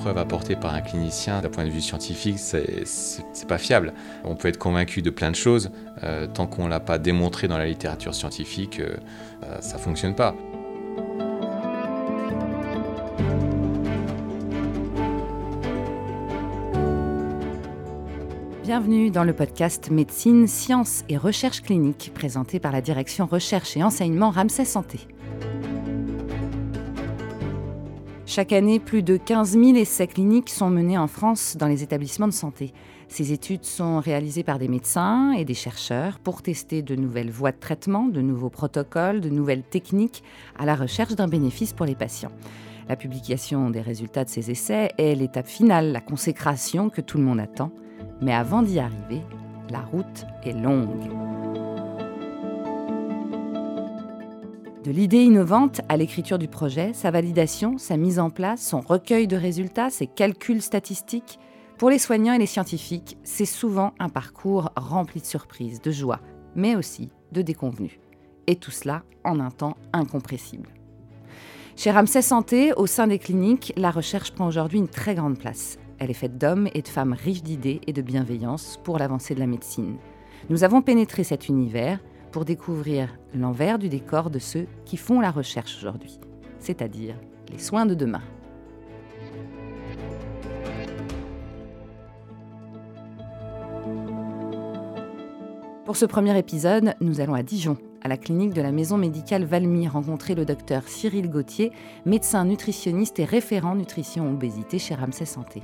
preuve apportée par un clinicien d'un point de vue scientifique, c'est pas fiable. On peut être convaincu de plein de choses, euh, tant qu'on l'a pas démontré dans la littérature scientifique, euh, euh, ça ne fonctionne pas. Bienvenue dans le podcast Médecine, Sciences et Recherche clinique présenté par la direction Recherche et Enseignement Ramsay Santé. Chaque année, plus de 15 000 essais cliniques sont menés en France dans les établissements de santé. Ces études sont réalisées par des médecins et des chercheurs pour tester de nouvelles voies de traitement, de nouveaux protocoles, de nouvelles techniques à la recherche d'un bénéfice pour les patients. La publication des résultats de ces essais est l'étape finale, la consécration que tout le monde attend. Mais avant d'y arriver, la route est longue. De l'idée innovante à l'écriture du projet, sa validation, sa mise en place, son recueil de résultats, ses calculs statistiques, pour les soignants et les scientifiques, c'est souvent un parcours rempli de surprises, de joie, mais aussi de déconvenues. Et tout cela en un temps incompressible. Chez Ramsay Santé, au sein des cliniques, la recherche prend aujourd'hui une très grande place. Elle est faite d'hommes et de femmes riches d'idées et de bienveillance pour l'avancée de la médecine. Nous avons pénétré cet univers pour découvrir l'envers du décor de ceux qui font la recherche aujourd'hui, c'est-à-dire les soins de demain. Pour ce premier épisode, nous allons à Dijon, à la clinique de la maison médicale Valmy, rencontrer le docteur Cyril Gauthier, médecin nutritionniste et référent nutrition obésité chez Ramsay Santé.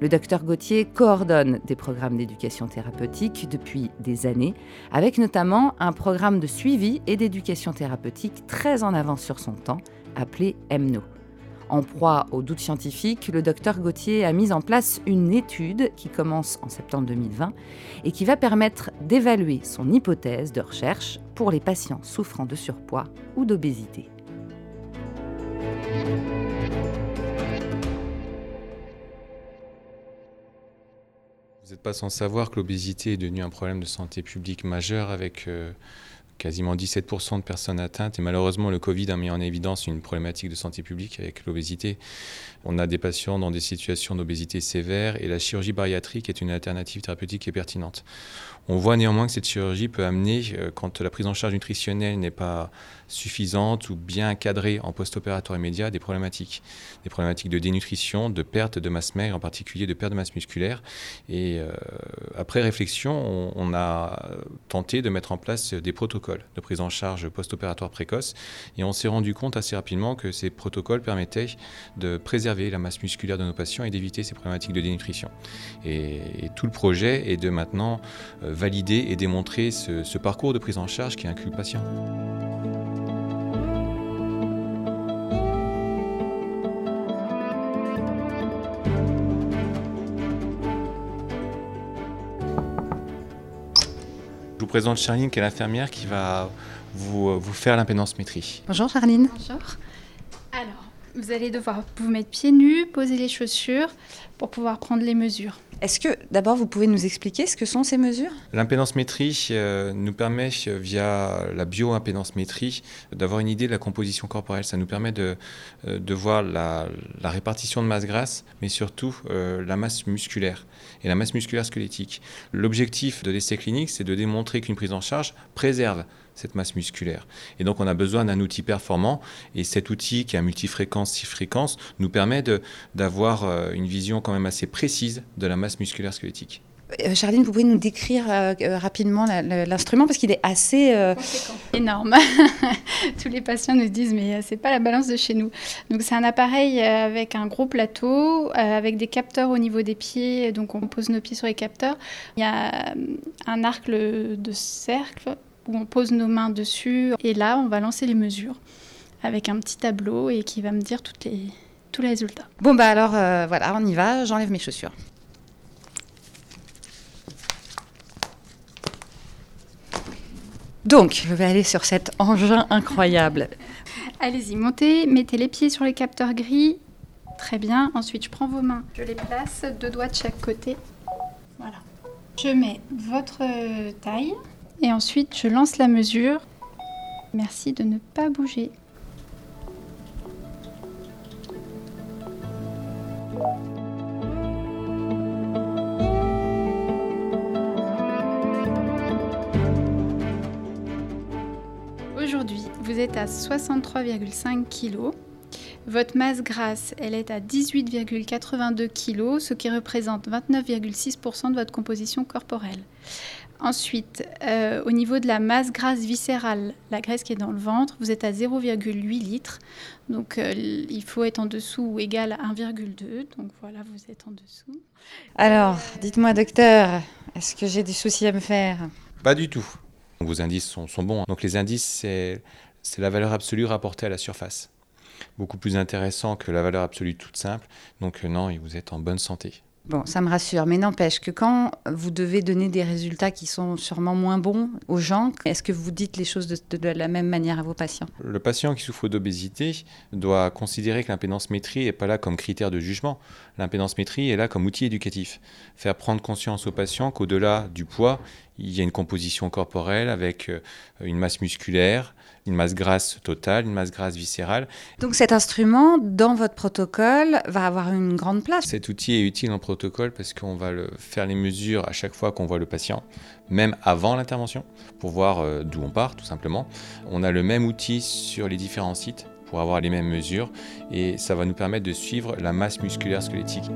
Le docteur Gauthier coordonne des programmes d'éducation thérapeutique depuis des années, avec notamment un programme de suivi et d'éducation thérapeutique très en avance sur son temps, appelé EMNO. En proie aux doutes scientifiques, le docteur Gauthier a mis en place une étude qui commence en septembre 2020 et qui va permettre d'évaluer son hypothèse de recherche pour les patients souffrant de surpoids ou d'obésité. Vous n'êtes pas sans savoir que l'obésité est devenue un problème de santé publique majeur avec euh, quasiment 17% de personnes atteintes. Et malheureusement, le Covid a mis en évidence une problématique de santé publique avec l'obésité. On a des patients dans des situations d'obésité sévère et la chirurgie bariatrique est une alternative thérapeutique et pertinente. On voit néanmoins que cette chirurgie peut amener, euh, quand la prise en charge nutritionnelle n'est pas suffisante ou bien cadrée en post-opératoire immédiat, des problématiques. Des problématiques de dénutrition, de perte de masse maigre, en particulier de perte de masse musculaire. Et euh, après réflexion, on, a tenté de mettre en place des protocoles de prise en charge post-opératoire précoce. Et on s'est rendu compte assez rapidement que ces protocoles permettaient de préserver la masse musculaire de nos patients et d'éviter ces problématiques de dénutrition. Et, tout le projet est de maintenant euh, valider et démontrer ce, parcours de prise en charge qui inclut le patient. Vous présente Charline, qui est l'infirmière qui va vous, vous faire l'impédance-métrie. Bonjour Charline. Bonjour. Alors, vous allez devoir vous mettre pieds nus, poser les chaussures pour pouvoir prendre les mesures. Est-ce que d'abord vous pouvez nous expliquer ce que sont ces mesures? L'impédance-métrie euh, nous permet, euh, via la bio-impédance-métrie, d'avoir une idée de la composition corporelle. Ça nous permet de, euh, de voir la, répartition de masse grasse, mais surtout la masse musculaire et la masse musculaire squelettique. L'objectif de l'essai clinique, c'est de démontrer qu'une prise en charge préserve cette masse musculaire. Et donc on a besoin d'un outil performant et cet outil qui a multifréquence, six fréquences nous permet d'avoir euh, une vision quand même assez précise de la masse musculaire squelettique. Euh, Charline, vous pouvez nous décrire euh, rapidement l'instrument parce qu'il est assez énorme. Tous les patients nous disent mais c'est pas la balance de chez nous. Donc c'est un appareil avec un gros plateau, avec des capteurs au niveau des pieds. Donc on pose nos pieds sur les capteurs. Il y a un arc de cercle où on pose nos mains dessus. Et là, on va lancer les mesures avec un petit tableau et qui va me dire toutes les, tous les résultats. Bon, bah alors euh, voilà, on y va, j'enlève mes chaussures. Donc, je vais aller sur cet engin incroyable. Allez-y, montez, mettez les pieds sur les capteurs gris. Très bien. Ensuite, je prends vos mains, je les place, deux doigts de chaque côté. Voilà. Je mets votre taille et ensuite je lance la mesure. Merci de ne pas bouger. Aujourd'hui, vous êtes à 63,5 kg. Votre masse grasse, elle est à 18,82 kg, ce qui représente 29,6% de votre composition corporelle. Ensuite, euh, au niveau de la masse grasse viscérale, la graisse qui est dans le ventre, vous êtes à 0,8 litres. Donc euh, il faut être en dessous ou égal à 1,2. Donc voilà, vous êtes en dessous. Alors, dites-moi docteur, est-ce que j'ai des soucis à me faire? Pas du tout. Vos indices sont, sont bons. Donc les indices, c'est la valeur absolue rapportée à la surface. Beaucoup plus intéressant que la valeur absolue toute simple. Donc euh, non, vous êtes en bonne santé. Bon, ça me rassure, mais n'empêche que quand vous devez donner des résultats qui sont sûrement moins bons aux gens, est-ce que vous dites les choses de, la même manière à vos patients? Le patient qui souffre d'obésité doit considérer que l'impédance métrie n'est pas là comme critère de jugement. L'impédance métrie est là comme outil éducatif. Faire prendre conscience aux patients qu'au-delà du poids, il y a une composition corporelle avec euh, une masse musculaire, une masse grasse totale, une masse grasse viscérale. Donc cet instrument, dans votre protocole, va avoir une grande place Cet outil est utile en protocole parce qu'on va le, faire les mesures à chaque fois qu'on voit le patient, même avant l'intervention, pour voir euh, d'où on part tout simplement. On a le même outil sur les différents sites pour avoir les mêmes mesures et ça va nous permettre de suivre la masse musculaire squelettique.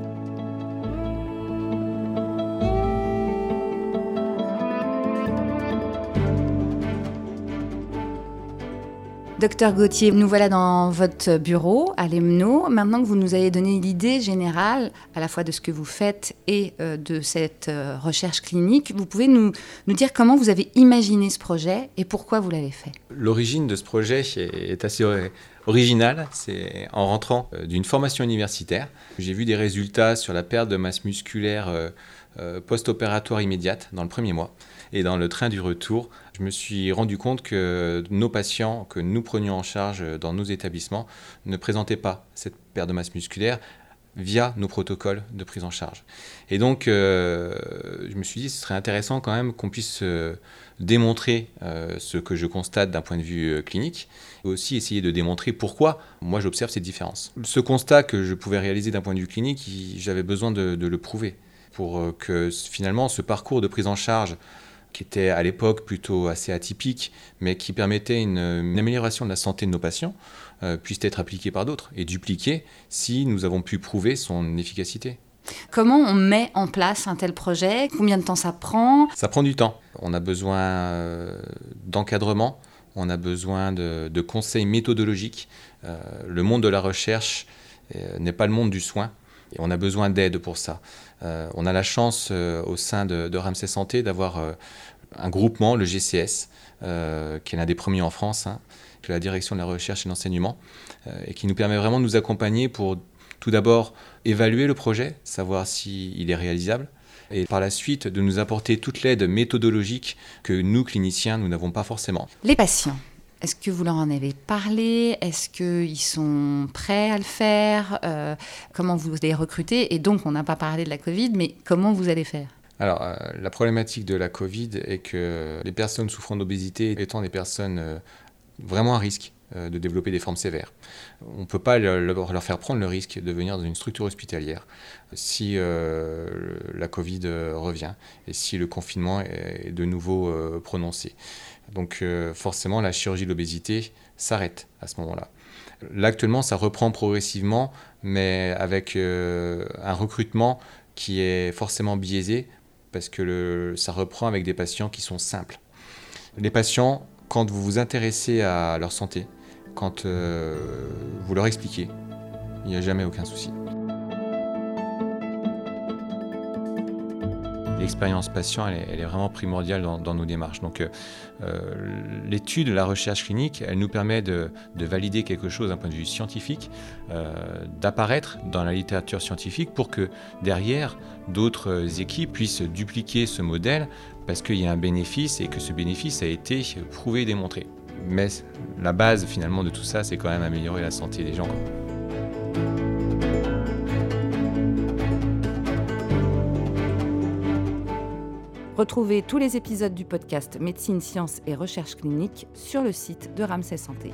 Docteur Gauthier, nous voilà dans votre bureau à l'EMNO. Maintenant que vous nous avez donné l'idée générale à la fois de ce que vous faites et euh, de cette euh, recherche clinique, vous pouvez nous, dire comment vous avez imaginé ce projet et pourquoi vous l'avez fait L'origine de ce projet est assez originale. C'est en rentrant euh, d'une formation universitaire, j'ai vu des résultats sur la perte de masse musculaire post-opératoire immédiate dans le premier mois. Et dans le train du retour, je me suis rendu compte que nos patients que nous prenions en charge dans nos établissements ne présentaient pas cette perte de masse musculaire via nos protocoles de prise en charge. Et donc, euh, je me suis dit, ce serait intéressant quand même qu'on puisse euh, démontrer euh, ce que je constate d'un point de vue clinique, et aussi essayer de démontrer pourquoi moi j'observe cette différence. Ce constat que je pouvais réaliser d'un point de vue clinique, j'avais besoin de, le prouver pour que finalement ce parcours de prise en charge qui était à l'époque plutôt assez atypique, mais qui permettait une, amélioration de la santé de nos patients, euh, puisse être appliqué par d'autres et dupliqué si nous avons pu prouver son efficacité. Comment on met en place un tel projet? Combien de temps ça prend? Ça prend du temps. On a besoin euh, d'encadrement, on a besoin de, conseils méthodologiques. Euh, le monde de la recherche n'est pas le monde du soin. Et on a besoin d'aide pour ça. Euh, on a la chance euh, au sein de, Ramsey Santé d'avoir euh, un groupement, le GCS, qui est l'un des premiers en France, hein, la direction de la recherche et de l'enseignement, et qui nous permet vraiment de nous accompagner pour tout d'abord évaluer le projet, savoir s'il est réalisable, et par la suite de nous apporter toute l'aide méthodologique que nous, cliniciens, nous n'avons pas forcément. Les patients, est-ce que vous leur en avez parlé? Est-ce qu'ils sont prêts à le faire? Euh, Comment vous les recruter Et donc, on n'a pas parlé de la Covid, mais comment vous allez faire? Alors, euh, la problématique de la Covid est que les personnes souffrant d'obésité étant des personnes euh, vraiment à risque de développer des formes sévères. On ne peut pas leur, faire prendre le risque de venir dans une structure hospitalière si la Covid revient et si le confinement est de nouveau prononcé. Donc euh, forcément, la chirurgie de l'obésité s'arrête à ce moment-là. Là, actuellement, ça reprend progressivement, mais avec euh, un recrutement qui est forcément biaisé, parce que ça reprend avec des patients qui sont simples. Les patients, quand vous vous intéressez à leur santé, quand euh, vous leur expliquez, il n'y a jamais aucun souci. l'expérience patient, elle est, vraiment primordiale dans, nos démarches. Donc, euh, euh, l'étude, la recherche clinique, elle nous permet de, valider quelque chose d'un point de vue scientifique, d'apparaître dans la littérature scientifique pour que derrière, d'autres équipes puissent dupliquer ce modèle parce qu'il y a un bénéfice et que ce bénéfice a été prouvé et démontré. Mais la base finalement de tout ça, c'est quand même améliorer la santé des gens. Retrouvez tous les épisodes du podcast Médecine, Sciences et Recherche clinique sur le site de Ramsay Santé.